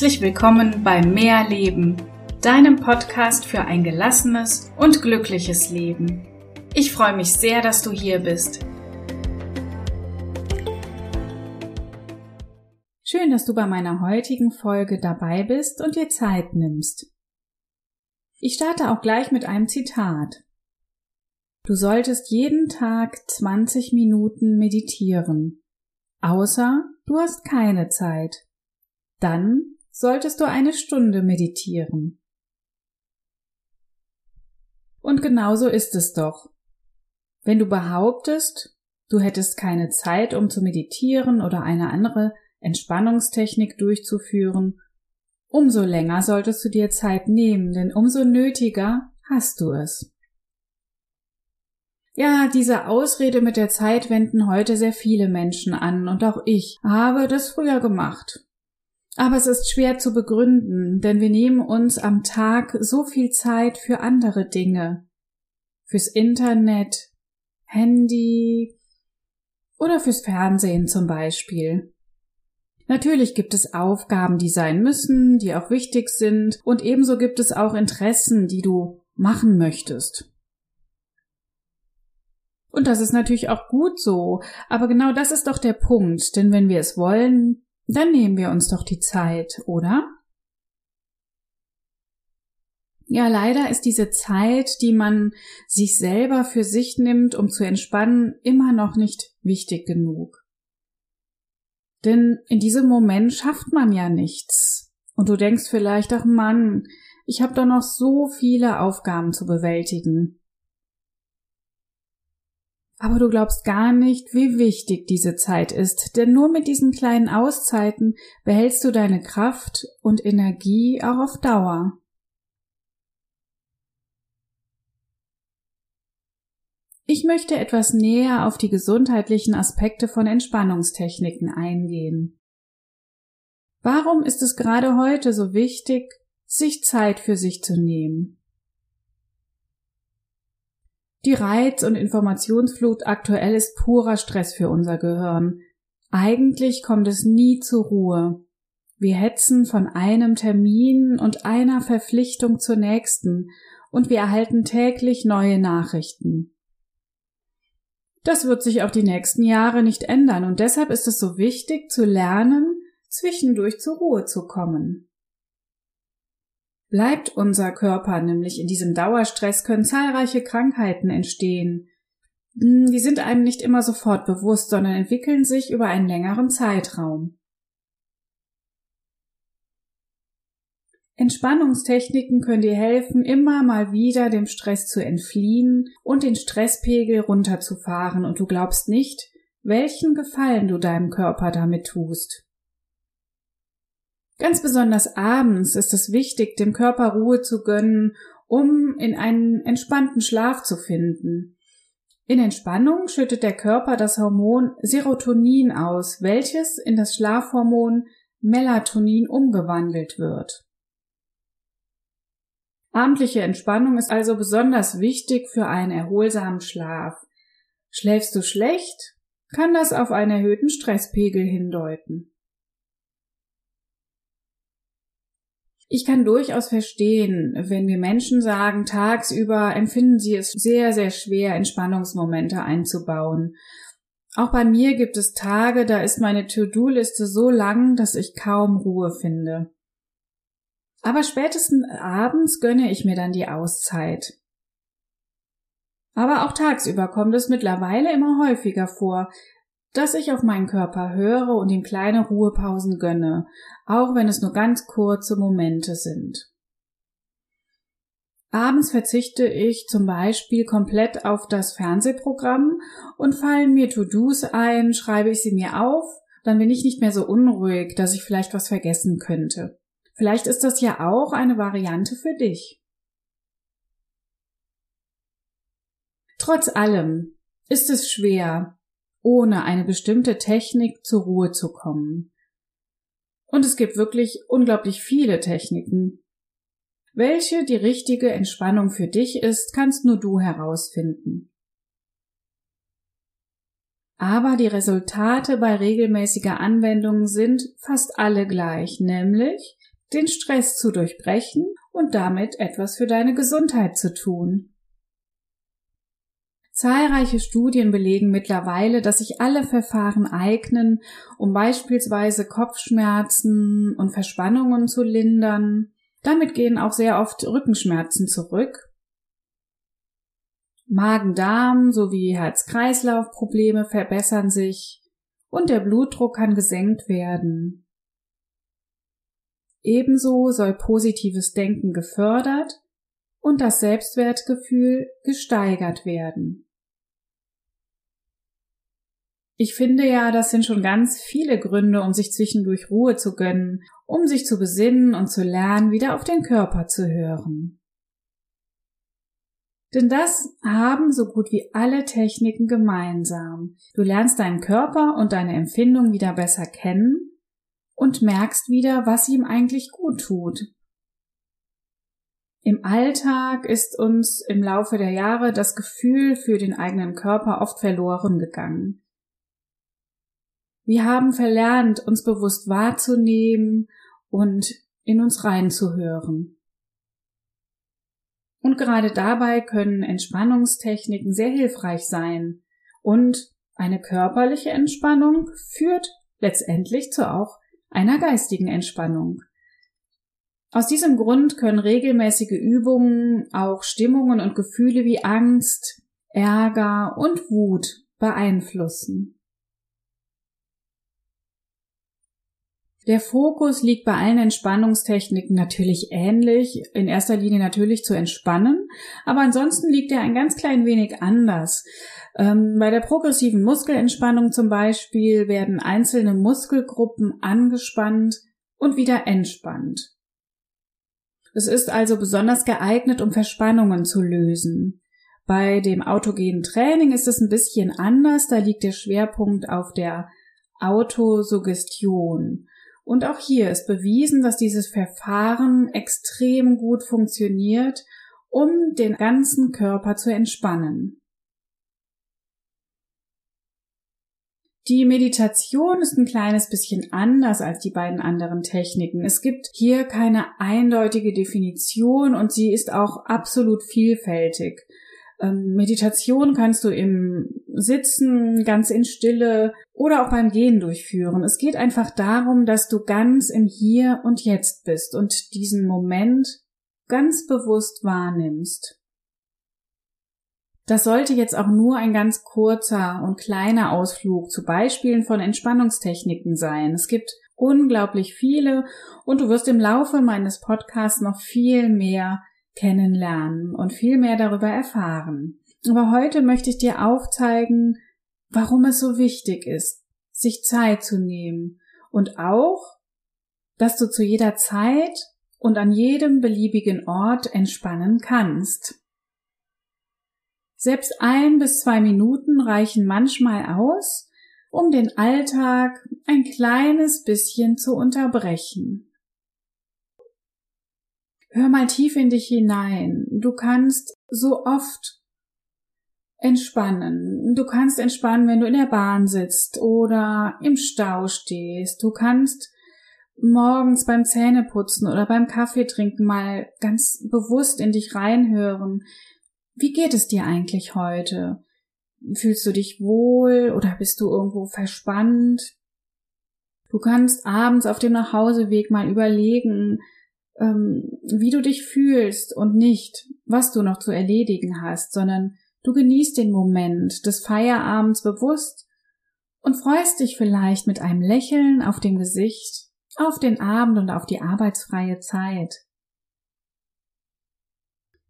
Herzlich willkommen bei Mehr Leben, deinem Podcast für ein gelassenes und glückliches Leben. Ich freue mich sehr, dass du hier bist. Schön, dass du bei meiner heutigen Folge dabei bist und dir Zeit nimmst. Ich starte auch gleich mit einem Zitat. Du solltest jeden Tag 20 Minuten meditieren, außer du hast keine Zeit. Dann solltest du eine Stunde meditieren. Und genauso ist es doch. Wenn du behauptest, du hättest keine Zeit, um zu meditieren oder eine andere Entspannungstechnik durchzuführen, umso länger solltest du dir Zeit nehmen, denn umso nötiger hast du es. Ja, diese Ausrede mit der Zeit wenden heute sehr viele Menschen an und auch ich habe das früher gemacht. Aber es ist schwer zu begründen, denn wir nehmen uns am Tag so viel Zeit für andere Dinge. Fürs Internet, Handy oder fürs Fernsehen zum Beispiel. Natürlich gibt es Aufgaben, die sein müssen, die auch wichtig sind, und ebenso gibt es auch Interessen, die du machen möchtest. Und das ist natürlich auch gut so, aber genau das ist doch der Punkt, denn wenn wir es wollen, dann nehmen wir uns doch die Zeit, oder? Ja, leider ist diese Zeit, die man sich selber für sich nimmt, um zu entspannen, immer noch nicht wichtig genug. Denn in diesem Moment schafft man ja nichts. Und du denkst vielleicht, ach Mann, ich habe doch noch so viele Aufgaben zu bewältigen. Aber du glaubst gar nicht, wie wichtig diese Zeit ist, denn nur mit diesen kleinen Auszeiten behältst du deine Kraft und Energie auch auf Dauer. Ich möchte etwas näher auf die gesundheitlichen Aspekte von Entspannungstechniken eingehen. Warum ist es gerade heute so wichtig, sich Zeit für sich zu nehmen? Die Reiz- und Informationsflut aktuell ist purer Stress für unser Gehirn. Eigentlich kommt es nie zur Ruhe. Wir hetzen von einem Termin und einer Verpflichtung zur nächsten und wir erhalten täglich neue Nachrichten. Das wird sich auch die nächsten Jahre nicht ändern und deshalb ist es so wichtig zu lernen, zwischendurch zur Ruhe zu kommen. Bleibt unser Körper nämlich in diesem Dauerstress, können zahlreiche Krankheiten entstehen. Hm, die sind einem nicht immer sofort bewusst, sondern entwickeln sich über einen längeren Zeitraum. Entspannungstechniken können dir helfen, immer mal wieder dem Stress zu entfliehen und den Stresspegel runterzufahren und du glaubst nicht, welchen Gefallen du deinem Körper damit tust. Ganz besonders abends ist es wichtig, dem Körper Ruhe zu gönnen, um in einen entspannten Schlaf zu finden. In Entspannung schüttet der Körper das Hormon Serotonin aus, welches in das Schlafhormon Melatonin umgewandelt wird. Abendliche Entspannung ist also besonders wichtig für einen erholsamen Schlaf. Schläfst du schlecht, kann das auf einen erhöhten Stresspegel hindeuten. Ich kann durchaus verstehen, wenn mir Menschen sagen, tagsüber empfinden sie es sehr, sehr schwer, Entspannungsmomente einzubauen. Auch bei mir gibt es Tage, da ist meine To-Do-Liste so lang, dass ich kaum Ruhe finde. Aber spätestens abends gönne ich mir dann die Auszeit. Aber auch tagsüber kommt es mittlerweile immer häufiger vor, dass ich auf meinen Körper höre und ihm kleine Ruhepausen gönne, auch wenn es nur ganz kurze Momente sind. Abends verzichte ich zum Beispiel komplett auf das Fernsehprogramm und fallen mir To-Dos ein, schreibe ich sie mir auf, dann bin ich nicht mehr so unruhig, dass ich vielleicht was vergessen könnte. Vielleicht ist das ja auch eine Variante für dich. Trotz allem ist es schwer, ohne eine bestimmte Technik zur Ruhe zu kommen. Und es gibt wirklich unglaublich viele Techniken. Welche die richtige Entspannung für dich ist, kannst nur du herausfinden. Aber die Resultate bei regelmäßiger Anwendung sind fast alle gleich, nämlich den Stress zu durchbrechen und damit etwas für deine Gesundheit zu tun. Zahlreiche Studien belegen mittlerweile, dass sich alle Verfahren eignen, um beispielsweise Kopfschmerzen und Verspannungen zu lindern. Damit gehen auch sehr oft Rückenschmerzen zurück. Magen-Darm sowie Herz-Kreislauf-Probleme verbessern sich und der Blutdruck kann gesenkt werden. Ebenso soll positives Denken gefördert und das Selbstwertgefühl gesteigert werden. Ich finde ja, das sind schon ganz viele Gründe, um sich zwischendurch Ruhe zu gönnen, um sich zu besinnen und zu lernen, wieder auf den Körper zu hören. Denn das haben so gut wie alle Techniken gemeinsam. Du lernst deinen Körper und deine Empfindung wieder besser kennen und merkst wieder, was ihm eigentlich gut tut. Im Alltag ist uns im Laufe der Jahre das Gefühl für den eigenen Körper oft verloren gegangen. Wir haben verlernt, uns bewusst wahrzunehmen und in uns reinzuhören. Und gerade dabei können Entspannungstechniken sehr hilfreich sein. Und eine körperliche Entspannung führt letztendlich zu auch einer geistigen Entspannung. Aus diesem Grund können regelmäßige Übungen auch Stimmungen und Gefühle wie Angst, Ärger und Wut beeinflussen. Der Fokus liegt bei allen Entspannungstechniken natürlich ähnlich, in erster Linie natürlich zu entspannen, aber ansonsten liegt er ein ganz klein wenig anders. Ähm, bei der progressiven Muskelentspannung zum Beispiel werden einzelne Muskelgruppen angespannt und wieder entspannt. Es ist also besonders geeignet, um Verspannungen zu lösen. Bei dem autogenen Training ist es ein bisschen anders, da liegt der Schwerpunkt auf der Autosuggestion. Und auch hier ist bewiesen, dass dieses Verfahren extrem gut funktioniert, um den ganzen Körper zu entspannen. Die Meditation ist ein kleines bisschen anders als die beiden anderen Techniken. Es gibt hier keine eindeutige Definition und sie ist auch absolut vielfältig. Ähm, Meditation kannst du im Sitzen, ganz in Stille oder auch beim Gehen durchführen. Es geht einfach darum, dass du ganz im Hier und Jetzt bist und diesen Moment ganz bewusst wahrnimmst. Das sollte jetzt auch nur ein ganz kurzer und kleiner Ausflug zu Beispielen von Entspannungstechniken sein. Es gibt unglaublich viele und du wirst im Laufe meines Podcasts noch viel mehr kennenlernen und viel mehr darüber erfahren. Aber heute möchte ich dir aufzeigen, warum es so wichtig ist, sich Zeit zu nehmen und auch, dass du zu jeder Zeit und an jedem beliebigen Ort entspannen kannst. Selbst ein bis zwei Minuten reichen manchmal aus, um den Alltag ein kleines bisschen zu unterbrechen. Hör mal tief in dich hinein. Du kannst so oft entspannen. Du kannst entspannen, wenn du in der Bahn sitzt oder im Stau stehst. Du kannst morgens beim Zähneputzen oder beim Kaffee trinken mal ganz bewusst in dich reinhören. Wie geht es dir eigentlich heute? Fühlst du dich wohl oder bist du irgendwo verspannt? Du kannst abends auf dem Nachhauseweg mal überlegen, ähm, wie du dich fühlst und nicht, was du noch zu erledigen hast, sondern du genießt den Moment des Feierabends bewusst und freust dich vielleicht mit einem Lächeln auf dem Gesicht auf den Abend und auf die arbeitsfreie Zeit.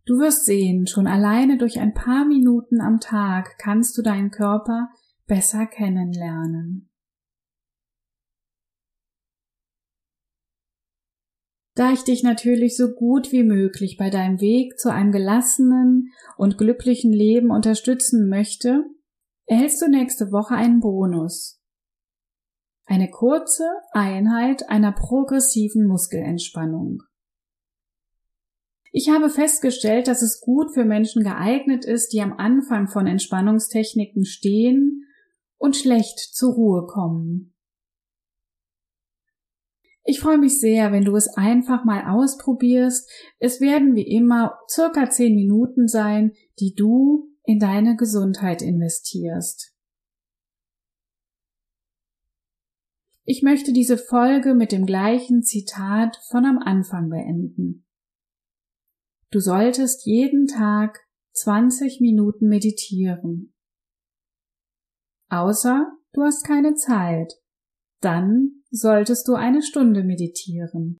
Du wirst sehen, schon alleine durch ein paar Minuten am Tag kannst du deinen Körper besser kennenlernen. Da ich dich natürlich so gut wie möglich bei deinem Weg zu einem gelassenen und glücklichen Leben unterstützen möchte, erhältst du nächste Woche einen Bonus. Eine kurze Einheit einer progressiven Muskelentspannung. Ich habe festgestellt, dass es gut für Menschen geeignet ist, die am Anfang von Entspannungstechniken stehen und schlecht zur Ruhe kommen. Ich freue mich sehr, wenn du es einfach mal ausprobierst. Es werden wie immer circa zehn Minuten sein, die du in deine Gesundheit investierst. Ich möchte diese Folge mit dem gleichen Zitat von am Anfang beenden. Du solltest jeden Tag 20 Minuten meditieren. Außer du hast keine Zeit. Dann solltest du eine Stunde meditieren.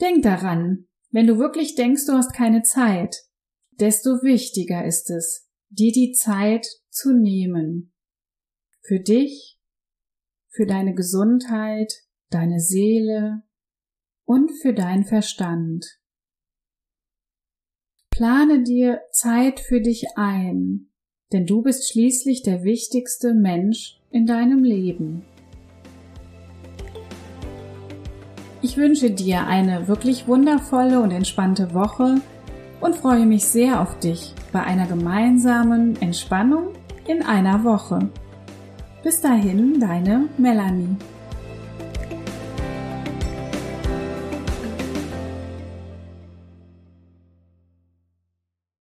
Denk daran, wenn du wirklich denkst, du hast keine Zeit, desto wichtiger ist es, dir die Zeit zu nehmen. Für dich, für deine Gesundheit, deine Seele und für dein Verstand. Plane dir Zeit für dich ein, denn du bist schließlich der wichtigste Mensch in deinem Leben. Ich wünsche dir eine wirklich wundervolle und entspannte Woche und freue mich sehr auf dich bei einer gemeinsamen Entspannung in einer Woche. Bis dahin, deine Melanie.